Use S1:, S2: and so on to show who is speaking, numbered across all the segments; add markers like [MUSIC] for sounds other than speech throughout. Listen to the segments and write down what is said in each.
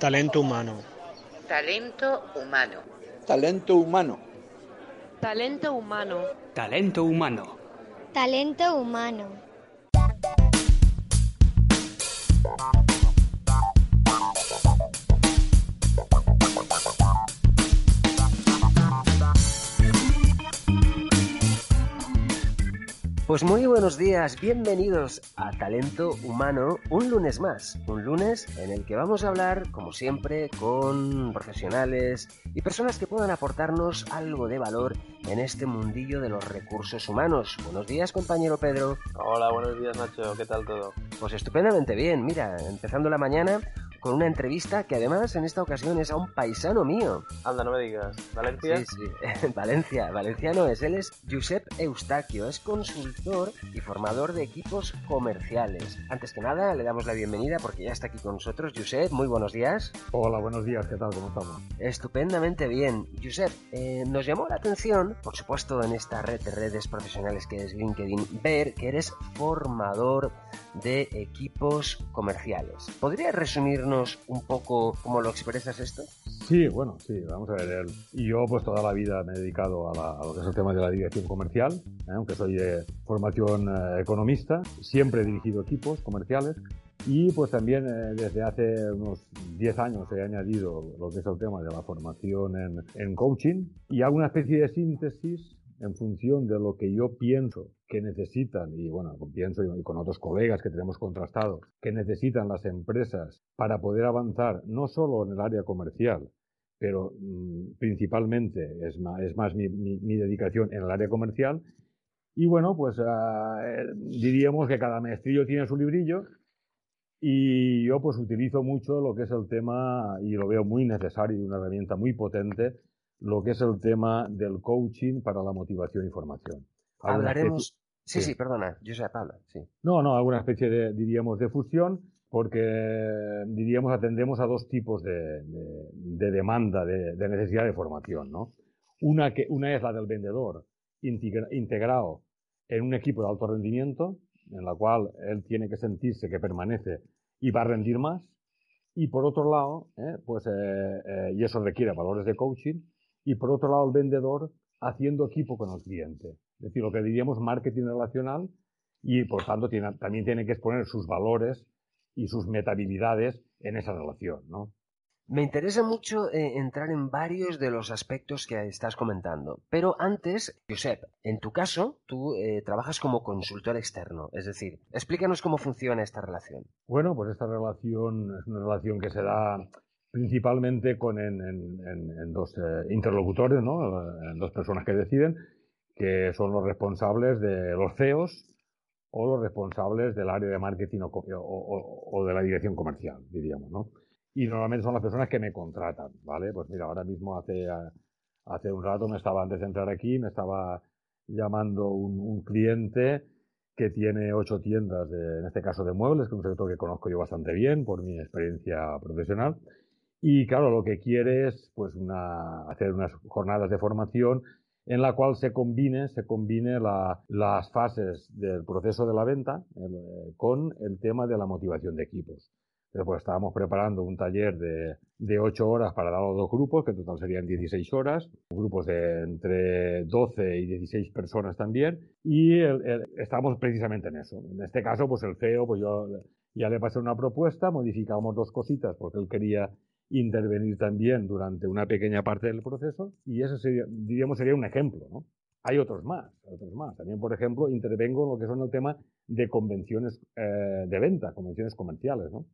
S1: Talento humano.
S2: Talento humano.
S3: Talento humano.
S4: Talento humano.
S5: Talento humano.
S6: Talento humano.
S7: Pues muy buenos días, bienvenidos a Talento Humano, un lunes más, un lunes en el que vamos a hablar, como siempre, con profesionales y personas que puedan aportarnos algo de valor en este mundillo de los recursos humanos. Buenos días, compañero Pedro.
S8: Hola, buenos días, Nacho, ¿qué tal todo?
S7: Pues estupendamente bien, mira, empezando la mañana con una entrevista que además en esta ocasión es a un paisano mío.
S8: Anda, no me digas. ¿Valencia?
S7: Sí, sí, [LAUGHS] Valencia. Valenciano es. Él es Josep Eustaquio. Es consultor y formador de equipos comerciales. Antes que nada, le damos la bienvenida porque ya está aquí con nosotros. Josep, muy buenos días.
S9: Hola, buenos días. ¿Qué tal? ¿Cómo estamos?
S7: Estupendamente bien. Josep, eh, nos llamó la atención, por supuesto, en esta red de redes profesionales que es LinkedIn, ver que eres formador de equipos comerciales. ¿Podrías resumirnos un poco cómo lo expresas esto?
S9: Sí, bueno, sí, vamos a ver. Yo pues toda la vida me he dedicado a, lo que es el tema de la dirección comercial, ¿eh? aunque soy de formación eh, economista, siempre he dirigido equipos comerciales y pues también eh, desde hace unos 10 años he añadido lo que es el tema de la formación en, en coaching y hago una especie de síntesis en función de lo que yo pienso que necesitan, y bueno, pienso y con otros colegas que tenemos contrastado, que necesitan las empresas para poder avanzar no solo en el área comercial, pero mm, principalmente es más, es más mi, mi, dedicación en el área comercial. Y bueno, pues ah, eh, diríamos que cada maestrillo tiene su librillo y yo pues utilizo mucho lo que es el tema y lo veo muy necesario y una herramienta muy potente lo que es el tema del coaching para la motivación y formación.
S7: Hablaremos. Sí, sí, perdona, yo sé, Pablo, sí.
S9: No, no, alguna especie de, diríamos, de fusión, porque, diríamos, atendemos a dos tipos de, demanda, de, necesidad de formación, ¿no? Una, que, una es la del vendedor integrado en un equipo de alto rendimiento, en la cual él tiene que sentirse que permanece y va a rendir más. Y por otro lado, ¿eh? pues, eh, eh, y eso requiere valores de coaching, y por otro lado el vendedor haciendo equipo con el cliente. Es decir, lo que diríamos marketing relacional y por tanto también tiene que exponer sus valores y sus metabilidades en esa relación, ¿no?
S7: Me interesa mucho eh, entrar en varios de los aspectos que estás comentando. Pero antes, Josep, en tu caso, tú eh, trabajas como consultor externo. Es decir, explícanos cómo funciona esta relación.
S9: Bueno, pues esta relación es una relación que se da principalmente con en, dos eh, interlocutores, ¿no? en dos personas que deciden, que son los responsables de los CEOs o los responsables del área de marketing o, de la dirección comercial, diríamos, ¿no? Y normalmente son las personas que me contratan, ¿vale? Pues mira, ahora mismo hace, hace un rato me estaba, antes de entrar aquí, me estaba llamando un, un cliente que tiene ocho tiendas, de, en este caso de muebles, que es un sector que conozco yo bastante bien por mi experiencia profesional, y claro, lo que quiere es pues una, hacer unas jornadas de formación en la cual se combine, se combine la, las fases del proceso de la venta eh, con el tema de la motivación de equipos. Entonces, pues estábamos preparando un taller de, de 8 horas para dar los dos grupos, que en total serían 16 horas, grupos de entre 12 y 16 personas también, y estamos precisamente en eso. En este caso, pues el CEO, pues yo ya le pasé una propuesta, modificamos dos cositas porque él quería intervenir también durante una pequeña parte del proceso y ese sería, diríamos, sería un ejemplo, ¿no? Hay otros más, otros más. También, por ejemplo, intervengo en lo que son el tema de convenciones eh, de venta, convenciones comerciales, ¿no?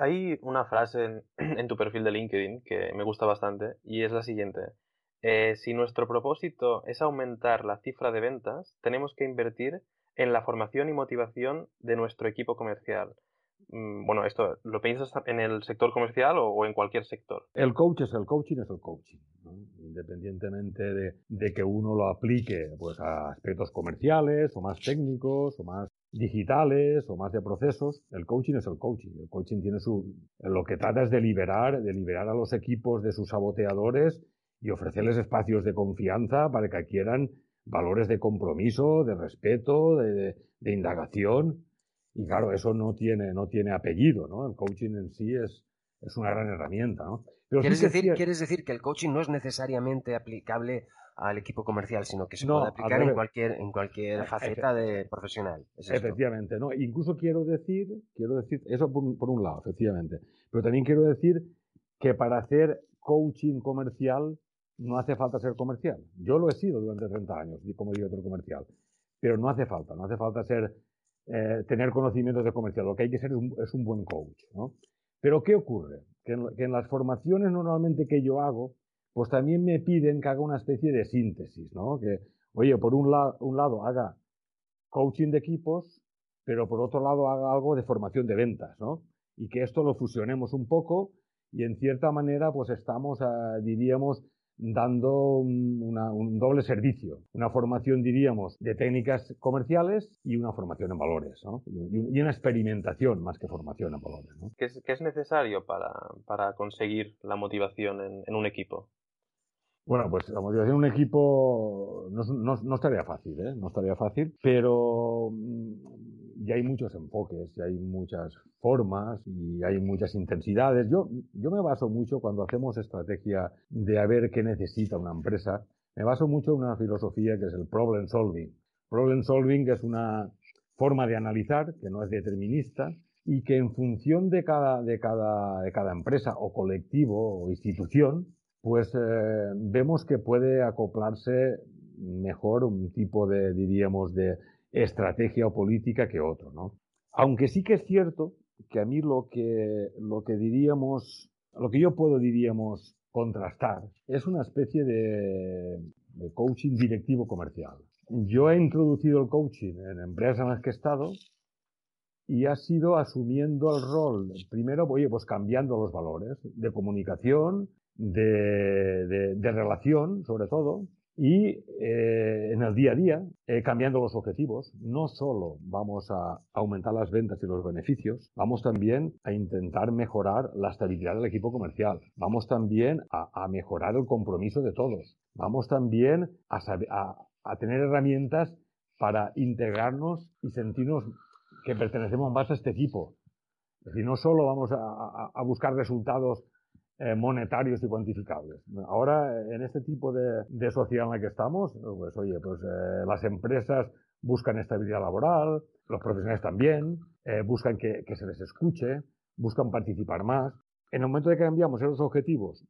S8: hay una frase [CLEARS THROAT] en, tu perfil de LinkedIn que me gusta bastante y es la siguiente. Eh, si nuestro propósito es aumentar la cifra de ventas, tenemos que invertir en la formación y motivación de nuestro equipo comercial bueno, esto, ¿lo piensas en el sector comercial o, en cualquier sector?
S9: El coach es el coaching, es el coaching. Independientemente de, de, que uno lo aplique pues, a aspectos comerciales o más técnicos o más digitales o más de procesos, el coaching es el coaching. El coaching tiene su, lo que trata es de liberar, de liberar a los equipos de sus saboteadores y ofrecerles espacios de confianza para que adquieran valores de compromiso, de respeto, de, indagación. Y claro, eso no tiene, no tiene apellido, ¿no? El coaching en sí es, es una gran herramienta, ¿no?
S7: ¿Quieres, decir, ¿Quieres decir que el coaching no es necesariamente aplicable al equipo comercial, sino que se puede aplicar en cualquier, en cualquier faceta de profesional.
S9: efectivamente, ¿no? Incluso quiero decir, quiero decir, eso por, por, un lado, efectivamente, pero también quiero decir que para hacer coaching comercial no hace falta ser comercial. Yo lo he sido durante 30 años como director comercial, pero no hace falta, no hace falta ser, eh, tener conocimientos de comercial. Lo que hay que ser es un, buen coach. ¿no? Pero ¿qué ocurre? Que en, las formaciones normalmente que yo hago, pues también me piden que haga una especie de síntesis, ¿no? Que, oye, por un, un lado haga coaching de equipos, pero por otro lado haga algo de formación de ventas, ¿no? Y que esto lo fusionemos un poco y en cierta manera pues estamos, diríamos, dando un, doble servicio, una formación, diríamos, de técnicas comerciales y una formación en valores, ¿no? y, una experimentación más que formación en valores. ¿no?
S8: ¿Qué, es, necesario para, conseguir la motivación en, un equipo?
S9: Bueno, pues la motivación en un equipo no, no estaría fácil, ¿eh? No estaría fácil, pero hay muchos enfoques, y hay muchas formas, y hay muchas intensidades. Yo, yo me baso mucho cuando hacemos estrategia de a ver qué necesita una empresa, me baso mucho en una filosofía que es el problem solving. Problem solving es una forma de analizar que no es determinista y que en función de cada, de cada, de cada empresa o colectivo o institución, pues eh, vemos que puede acoplarse mejor un tipo de, diríamos, de estrategia o política que otro, ¿no? Aunque sí que es cierto que a mí lo que, lo que diríamos, lo que yo puedo, diríamos, contrastar es una especie de, coaching directivo comercial. Yo he introducido el coaching en empresas en las que he estado y ha sido asumiendo el rol, primero, oye, pues cambiando los valores de comunicación, de, de relación, sobre todo, y eh, en el día a día, eh, cambiando los objetivos, no solo vamos a aumentar las ventas y los beneficios, vamos también a intentar mejorar la estabilidad del equipo comercial, vamos también a, mejorar el compromiso de todos, vamos también a, a, tener herramientas para integrarnos y sentirnos que pertenecemos más a este equipo. Es decir, no solo vamos a buscar resultados eh, monetarios y cuantificables. Ahora, en este tipo de, sociedad en la que estamos, pues oye, pues eh, las empresas buscan estabilidad laboral, los profesionales también, eh, buscan que, se les escuche, buscan participar más. En el momento de que cambiamos esos objetivos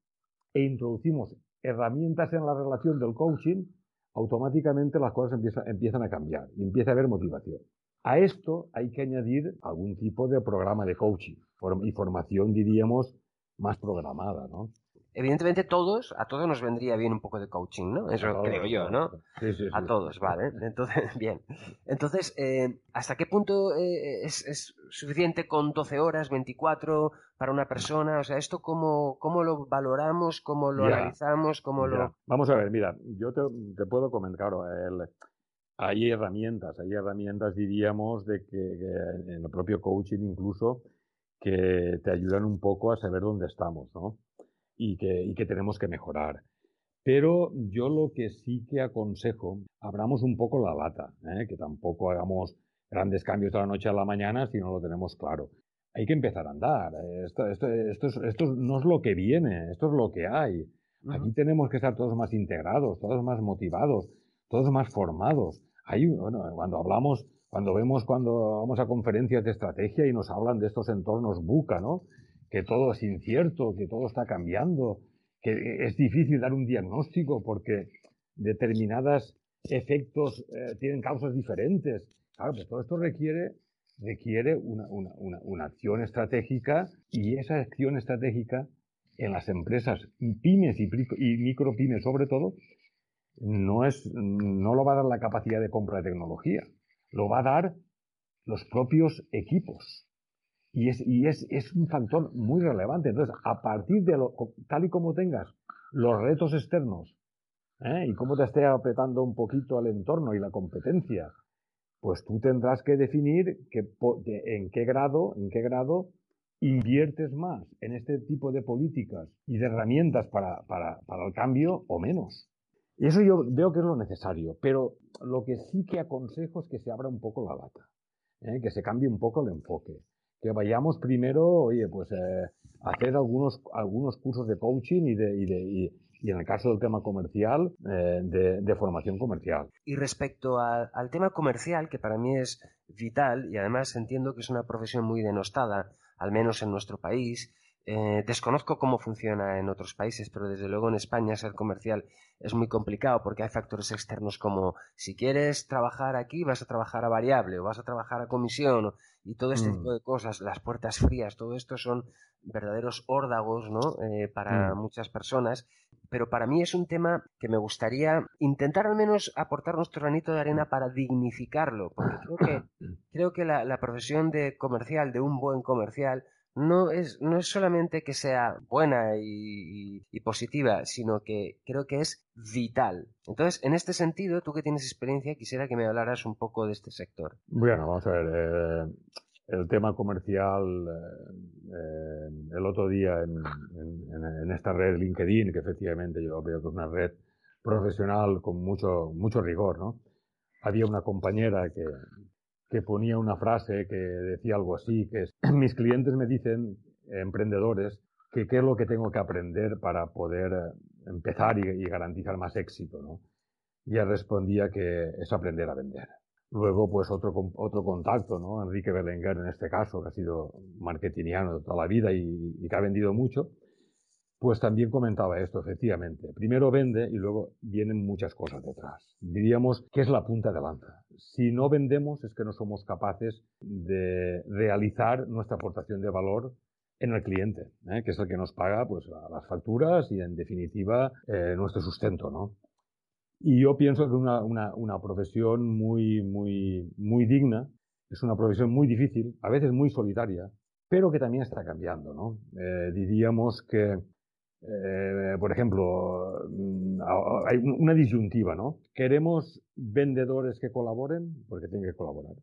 S9: e introducimos herramientas en la relación del coaching, automáticamente las cosas empiezan a cambiar y empieza a haber motivación. A esto hay que añadir algún tipo de programa de coaching y formación, diríamos, más programada, ¿no?
S7: Evidentemente todos, a todos nos vendría bien un poco de coaching, ¿no? Eso creo yo, ¿no?
S9: Sí, sí,
S7: A todos, vale. [LAUGHS] Entonces, [LAUGHS] bien. Entonces, eh, ¿hasta qué punto eh, es, suficiente con 12 horas, 24 para una persona? O sea, ¿esto cómo, cómo lo valoramos, cómo lo analizamos, cómo lo...?
S9: Vamos a ver, mira, yo te, puedo comentar, hay herramientas, hay herramientas, diríamos, de que en el propio coaching incluso que te ayudan un poco a saber dónde estamos, ¿no? Y que, y que tenemos que mejorar. Pero yo lo que sí que aconsejo, abramos un poco la lata, ¿eh? que tampoco hagamos grandes cambios de la noche a la mañana si no lo tenemos claro. Hay que empezar a andar. Esto, esto, esto, esto no es lo que viene, esto es lo que hay. Aquí tenemos que estar todos más integrados, todos más motivados, todos más formados. Hay, bueno, cuando hablamos cuando vemos cuando vamos a conferencias de estrategia y nos hablan de estos entornos buca, ¿no? Que todo es incierto, que todo está cambiando, que es difícil dar un diagnóstico porque determinados efectos eh, tienen causas diferentes. Claro, pues todo esto requiere, requiere una, una, una, una acción estratégica y esa acción estratégica en las empresas pymes y, y micropymes sobre todo, no, es, no lo va a dar la capacidad de compra de tecnología lo va a dar los propios equipos. Y es, y es, es un factor muy relevante. Entonces, a partir de lo, tal y como tengas los retos externos ¿eh? y cómo te esté apretando un poquito el entorno y la competencia, pues tú tendrás que definir que, en qué grado, en qué grado inviertes más en este tipo de políticas y de herramientas para, para, para el cambio o menos. Y eso yo veo que es lo necesario, pero lo que sí que aconsejo es que se abra un poco la lata, ¿eh? que se cambie un poco el enfoque, que vayamos primero, oye, pues eh, hacer algunos, algunos cursos de coaching y de, y en el caso del tema comercial, eh, de, formación comercial.
S7: Y respecto al tema comercial, que para mí es vital y además entiendo que es una profesión muy denostada, al menos en nuestro país, eh, desconozco cómo funciona en otros países, pero desde luego en España ser comercial es muy complicado porque hay factores externos como si quieres trabajar aquí vas a trabajar a variable o vas a trabajar a comisión y todo este mm. tipo de cosas, las puertas frías, todo esto son verdaderos órdagos ¿no? Eh, para mm. muchas personas pero para mí es un tema que me gustaría intentar al menos aportar nuestro granito de arena para dignificarlo, porque creo que, [COUGHS] creo que la, profesión de comercial, de un buen comercial, no es, no es solamente que sea buena y, positiva, sino que creo que es vital. Entonces, en este sentido, tú que tienes experiencia, quisiera que me hablaras un poco de este sector.
S9: Bueno, vamos a ver. Eh, el tema comercial eh, el otro día en, en, esta red LinkedIn, que efectivamente yo veo que es una red profesional con mucho, mucho rigor, ¿no? Había una compañera que, que ponía una frase que decía algo así, que [CLEARS THROAT] mis clientes me dicen, emprendedores, que qué es lo que tengo que aprender para poder empezar y, garantizar más éxito, ¿no? Y ella respondía que es aprender a vender. Luego, pues otro, otro contacto, ¿no? Enrique Belenguer en este caso, que ha sido marketingiano toda la vida y, que ha vendido mucho, pues también comentaba esto, efectivamente. Primero vende y luego vienen muchas cosas detrás. Diríamos que es la punta de lanza. Si no vendemos es que no somos capaces de realizar nuestra aportación de valor en el cliente, ¿eh? que es el que nos paga pues, las facturas y, en definitiva, eh, nuestro sustento, ¿no? Y yo pienso que una, una, una, profesión muy, muy, muy digna, es una profesión muy difícil, a veces muy solitaria, pero que también está cambiando, ¿no? Eh, diríamos que, eh, por ejemplo, mm, hay una disyuntiva, ¿no? Queremos vendedores que colaboren, porque tienen que colaborar,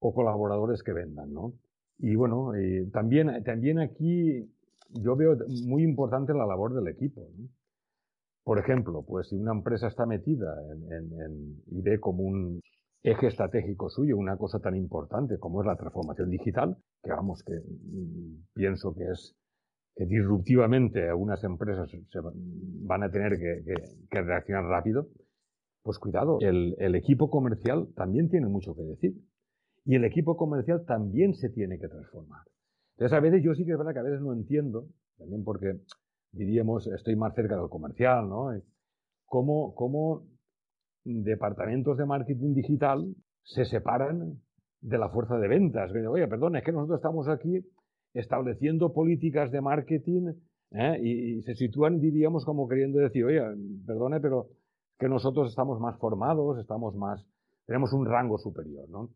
S9: o colaboradores que vendan, ¿no? Y bueno, y también, también aquí yo veo muy importante la labor del equipo, ¿no? Por ejemplo, pues si una empresa está metida en, y ve como un eje estratégico suyo una cosa tan importante como es la transformación digital, que vamos, que mm, pienso que es que disruptivamente algunas empresas se van a tener que, reaccionar rápido, pues cuidado, el, el, equipo comercial también tiene mucho que decir. Y el equipo comercial también se tiene que transformar. Entonces, a veces yo sí que es verdad que a veces no entiendo, también porque diríamos, estoy más cerca del comercial, ¿no? ¿Cómo, cómo departamentos de marketing digital se separan de la fuerza de ventas? Oye, perdón, es que nosotros estamos aquí estableciendo políticas de marketing ¿eh? y, se sitúan, diríamos, como queriendo decir, oye, perdone, pero que nosotros estamos más formados, estamos más, tenemos un rango superior, ¿no?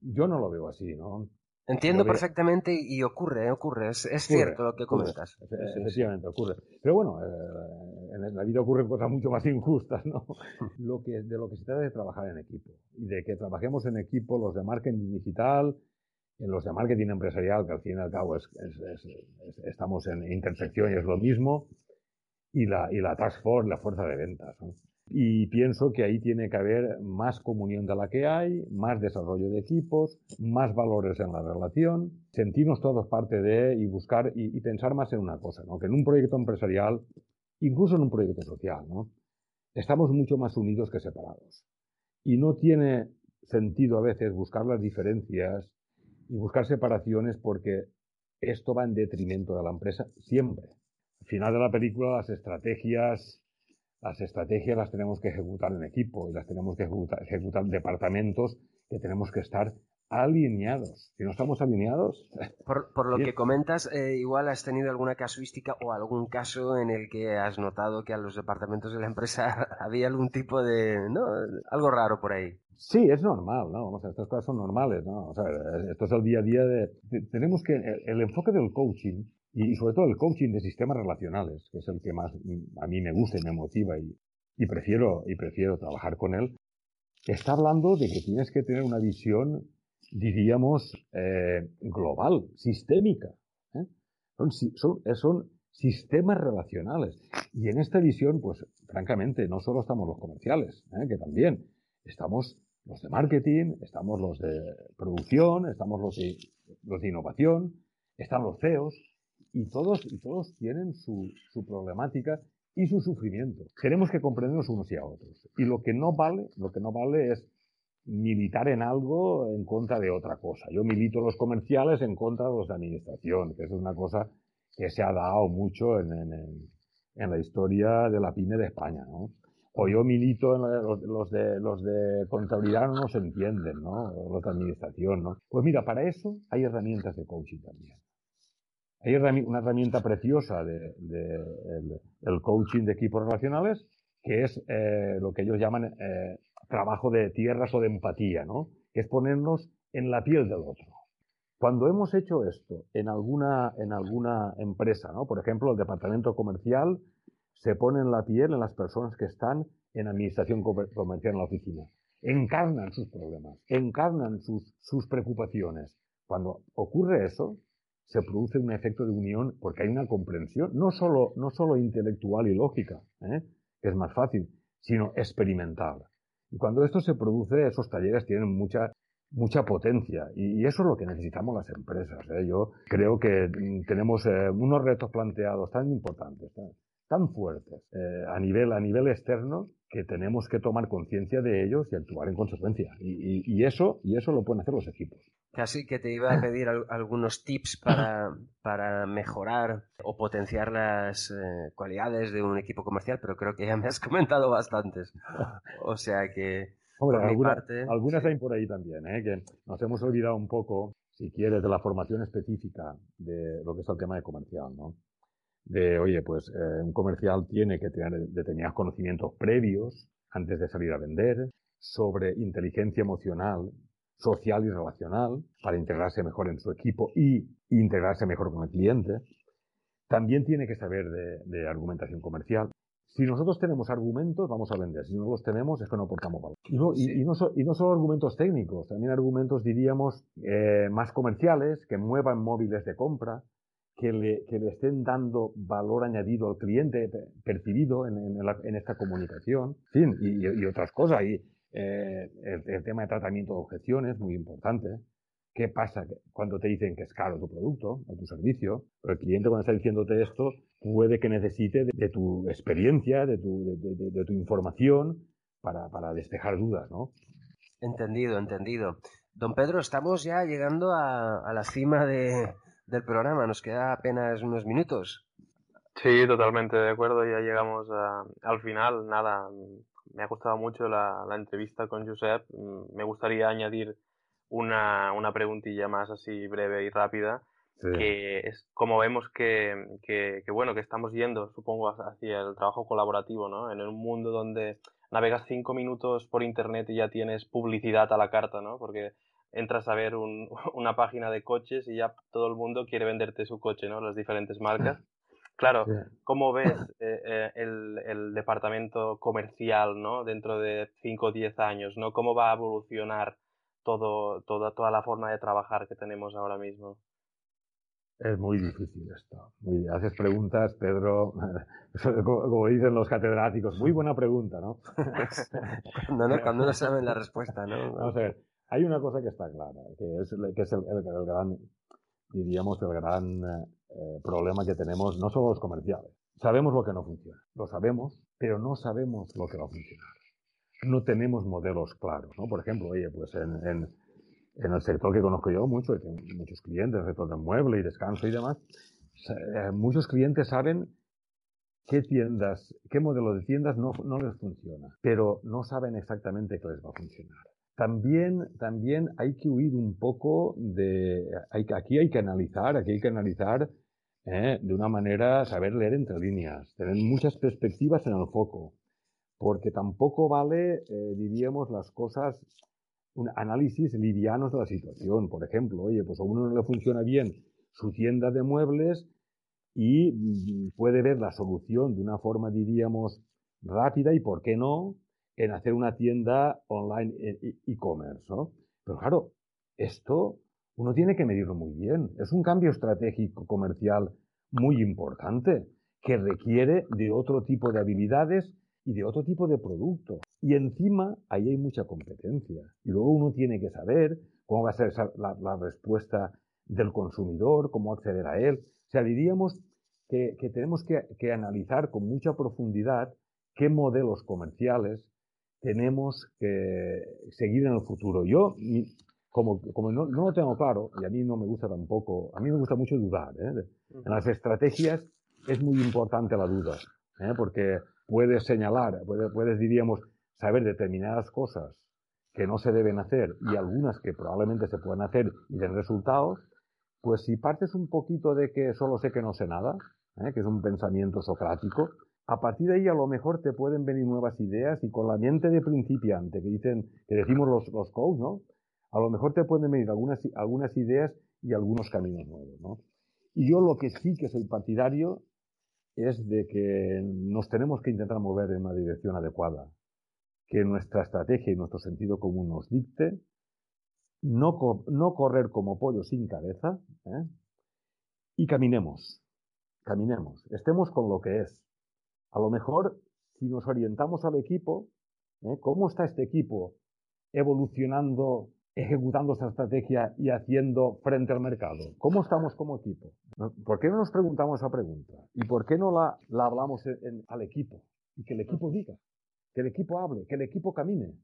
S9: Yo no lo veo así, ¿no?
S7: Entiendo perfectamente y ocurre, ocurre, es, cierto lo que comentas.
S9: efectivamente, ocurre. Pero bueno, eh, en la vida ocurren cosas mucho más injustas, ¿no? [LAUGHS] lo que, de lo que se trata es de trabajar en equipo y de que trabajemos en equipo los de marketing digital, en los de marketing empresarial, que al fin y al cabo es, estamos en intersección y es lo mismo, y la, y la task force, la fuerza de ventas. ¿no? Y pienso que ahí tiene que haber más comunión de la que hay, más desarrollo de equipos, más valores en la relación, sentirnos todos parte de y buscar y, pensar más en una cosa, ¿no? que en un proyecto empresarial, incluso en un proyecto social, ¿no? estamos mucho más unidos que separados. Y no tiene sentido a veces buscar las diferencias y buscar separaciones porque esto va en detrimento de la empresa siempre. Al final de la película, las estrategias las estrategias las tenemos que ejecutar en equipo y las tenemos que ejecutar, en departamentos que tenemos que estar alineados. Si no estamos alineados. [LAUGHS]
S7: Por, lo que comentas, eh, igual has tenido alguna casuística o algún caso en el que has notado que a los departamentos de la empresa [LAUGHS] había algún tipo de. ¿no? Algo raro por ahí.
S9: Sí, es normal, ¿no? Vamos estas cosas son normales, ¿no? O sea, esto es el día a día de... tenemos que... El, enfoque del coaching, y, sobre todo el coaching de sistemas relacionales, que es el que más a mí me gusta y me motiva y, y prefiero, y prefiero trabajar con él, está hablando de que tienes que tener una visión, diríamos, eh, global, sistémica. ¿eh? Son, son, son sistemas relacionales. Y en esta visión, pues francamente, no solo estamos los comerciales, ¿eh? que también estamos los de marketing, estamos los de producción, estamos los de, los de innovación, están los CEOs, y todos, y todos tienen su, su problemática y su sufrimiento. Tenemos que comprendernos unos y a otros. Y lo que no vale, lo que no vale es militar en algo en contra de otra cosa. Yo milito los comerciales en contra de los de administración, que es una cosa que se ha dado mucho en, en, la historia de la pyme de España, ¿no? O yo milito en los, de, los de contabilidad no se entienden, ¿no? Los de administración, ¿no? Pues mira, para eso hay herramientas de coaching también. Hay una herramienta preciosa de, el, coaching de equipos relacionales que es eh, lo que ellos llaman eh, trabajo de tierras o de empatía, ¿no? Que es ponernos en la piel del otro. Cuando hemos hecho esto en alguna, en alguna empresa, ¿no? Por ejemplo, el departamento comercial se pone en la piel en las personas que están en administración comercial en la oficina. Encarnan sus problemas, encarnan sus, sus preocupaciones. Cuando ocurre eso, se produce un efecto de unión porque hay una comprensión, no solo, no solo intelectual y lógica, ¿eh? que es más fácil, sino experimental. Y cuando esto se produce, esos talleres tienen mucha, mucha potencia y, eso es lo que necesitamos las empresas. ¿eh? Yo creo que mm, tenemos eh, unos retos planteados tan importantes, tan, fuertes a, nivel, a nivel externo que tenemos que tomar conciencia de ellos y actuar en consecuencia. Y, eso, y eso lo pueden hacer los equipos.
S7: Casi que te iba a pedir algunos tips para, para mejorar o potenciar las eh, cualidades de un equipo comercial, pero creo que ya me has [LAUGHS] comentado bastantes. O sea que...
S9: algunas hay por ahí también, ¿eh? que nos hemos olvidado un poco, si quieres, de la formación específica de lo que es el tema de comercial, ¿no? De, oye, pues eh, un comercial tiene que tener determinados conocimientos previos antes de salir a vender sobre inteligencia emocional, social y relacional para integrarse mejor en su equipo y integrarse mejor con el cliente. También tiene que saber de, argumentación comercial. Si nosotros tenemos argumentos, vamos a vender. Si no los tenemos, es que no aportamos valor. Y no, y, no, y no solo argumentos técnicos, también argumentos, diríamos, eh, más comerciales, que muevan móviles de compra, que le, que le estén dando valor añadido al cliente percibido en, en, esta comunicación, y, y, otras cosas. Y eh, el, tema de tratamiento de objeciones, muy importante. ¿Qué pasa cuando te dicen que es caro tu producto o tu servicio? El cliente cuando está diciéndote esto puede que necesite de, tu experiencia, de tu, de, de, tu información para, para despejar dudas, ¿no?
S7: Entendido, entendido. Don Pedro, estamos ya llegando a, a la cima de, del programa. Nos queda apenas unos minutos.
S8: Sí, totalmente de acuerdo. Ya llegamos al final. Nada, me ha gustado mucho la, entrevista con Josep. Me gustaría añadir una, una preguntilla más así breve y rápida. que es como vemos que, que, bueno que estamos yendo supongo hacia el trabajo colaborativo no en un mundo donde navegas cinco minutos por internet y ya tienes publicidad a la carta no porque entras a ver [LAUGHS] una página de coches y ya todo el mundo quiere venderte su coche, ¿no? Las diferentes marcas. [LAUGHS] Claro, ¿cómo [LAUGHS] ves eh, eh, el, departamento comercial, ¿no? Dentro de 5 o 10 años, ¿no? ¿Cómo va a evolucionar todo, toda, toda la forma de trabajar que tenemos ahora mismo?
S9: Es muy difícil esto. Muy, haces preguntas, Pedro, como dicen los catedráticos, muy buena pregunta, ¿no?
S7: no, no, cuando no saben la respuesta, ¿no?
S9: Vamos a ver, hay una cosa que está clara, que es, el, gran, diríamos, el gran eh, problema que tenemos, no solo los comerciales. Sabemos lo que no funciona, lo sabemos, pero no sabemos lo que va a funcionar. No tenemos modelos claros, ¿no? Por ejemplo, oye, pues en, el sector que conozco yo mucho, y tengo muchos clientes, el sector de mueble y descanso y demás, eh, muchos clientes saben qué tiendas, qué modelo de tiendas no les funciona, pero no saben exactamente qué les va a funcionar. También, también hay que huir un poco de, hay, aquí hay que analizar, aquí hay que analizar eh, de una manera, saber leer entre líneas, tener muchas perspectivas en el foco, porque tampoco vale, eh, diríamos, las cosas, un análisis livianos de la situación. Por ejemplo, oye, pues a uno no le funciona bien su tienda de muebles y mm, puede ver la solución de una forma, diríamos, rápida y, ¿por qué no?, en hacer una tienda online e-commerce, ¿no? Pero claro, esto uno tiene que medirlo muy bien. Es un cambio estratégico comercial muy importante que requiere de otro tipo de habilidades y de otro tipo de productos. Y encima ahí hay mucha competencia. Y luego uno tiene que saber cómo va a ser la, respuesta del consumidor, cómo acceder a él. O sea, diríamos que, tenemos que, analizar con mucha profundidad qué modelos comerciales tenemos que seguir en el futuro. Yo, como, como no, lo tengo claro, y a mí no me gusta tampoco, a mí me gusta mucho dudar. ¿eh? En las estrategias es muy importante la duda, ¿eh? porque puedes señalar, puedes, diríamos, saber determinadas cosas que no se deben hacer y algunas que probablemente se puedan hacer y den resultados, pues si partes un poquito de que solo sé que no sé nada, ¿eh? que es un pensamiento socrático, a partir de ahí a lo mejor te pueden venir nuevas ideas y con la mente de principiante que dicen, que decimos los, los. A lo mejor te pueden venir algunas, algunas ideas y algunos caminos nuevos. Y yo lo que sí que soy partidario es de que nos tenemos que intentar mover en una dirección adecuada, que nuestra estrategia y nuestro sentido común nos dicte, no, no correr como pollo sin cabeza, ¿eh? y caminemos, caminemos, estemos con lo que es. A lo mejor, si nos orientamos al equipo, ¿eh? ¿cómo está este equipo evolucionando ejecutando esta estrategia y haciendo frente al mercado? ¿Cómo estamos como equipo? ¿Por qué no nos preguntamos esa pregunta? ¿Y por qué no la, la hablamos al equipo? Y que el equipo diga, que el equipo hable, que el equipo camine.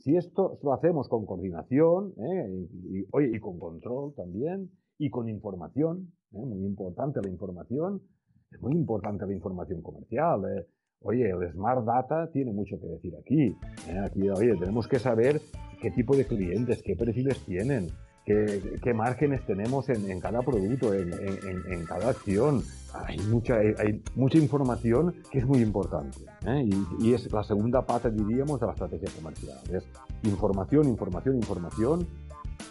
S9: Si esto lo hacemos con coordinación, ¿eh? y, y, con control también, y con información, ¿eh? muy importante la información, es muy importante la información comercial. ¿eh? Oye, el Smart Data tiene mucho que decir aquí. Aquí, oye, tenemos que saber qué tipo de clientes, qué perfiles tienen, qué, márgenes tenemos en, cada producto, en, cada acción. Hay mucha, hay, mucha información que es muy importante. ¿eh? Y, y, es la segunda pata, diríamos, de la estrategia comercial. Es información, información, información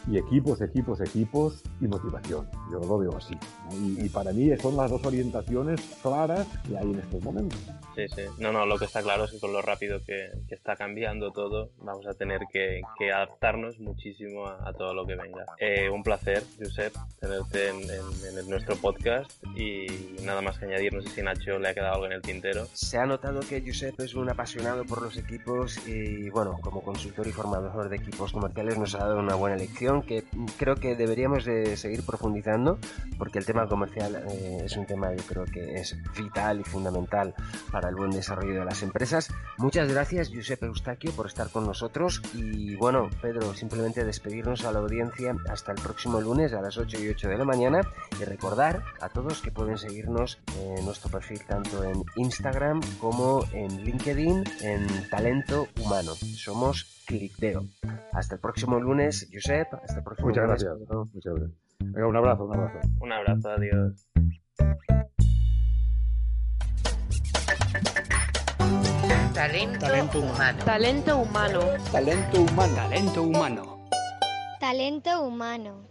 S9: y equipos, equipos, equipos y motivación. Yo lo veo así. Y, para mí son las dos orientaciones claras que hay en estos momentos.
S8: Sí, sí. No, no, lo que está claro es que con lo rápido que, está cambiando todo, vamos a tener que, adaptarnos muchísimo a, todo lo que venga. Eh, un placer, Josep, tenerte en, nuestro podcast y nada más que añadir, no sé si Nacho le ha quedado algo en el tintero.
S7: Se ha notado que Josep es un apasionado por los equipos y, bueno, como consultor y formador de equipos comerciales nos ha dado una buena lección que creo que deberíamos de seguir profundizando porque el tema comercial eh, es un tema yo creo que es vital y fundamental para el buen desarrollo de las empresas. Muchas gracias Giuseppe Eustaquio por estar con nosotros y bueno Pedro simplemente despedirnos a la audiencia hasta el próximo lunes a las 8 y 8 de la mañana y recordar a todos que pueden seguirnos en nuestro perfil tanto en Instagram como en LinkedIn en Talento Humano. Somos Clickdeo. Hasta el próximo lunes, Josep. Hasta el próximo
S9: Muchas gracias. Muchas gracias. Venga, un abrazo, un abrazo.
S8: Un abrazo, adiós.
S2: Talento, humano.
S4: Talento humano.
S1: Talento humano. Talento humano.
S6: Talento humano.